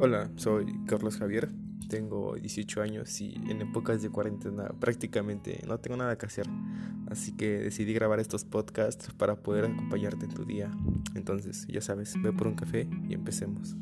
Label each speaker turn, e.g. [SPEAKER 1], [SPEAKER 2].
[SPEAKER 1] Hola, soy Carlos Javier, tengo 18 años y en épocas de cuarentena prácticamente no tengo nada que hacer, así que decidí grabar estos podcasts para poder acompañarte en tu día. Entonces, ya sabes, ve por un café y empecemos.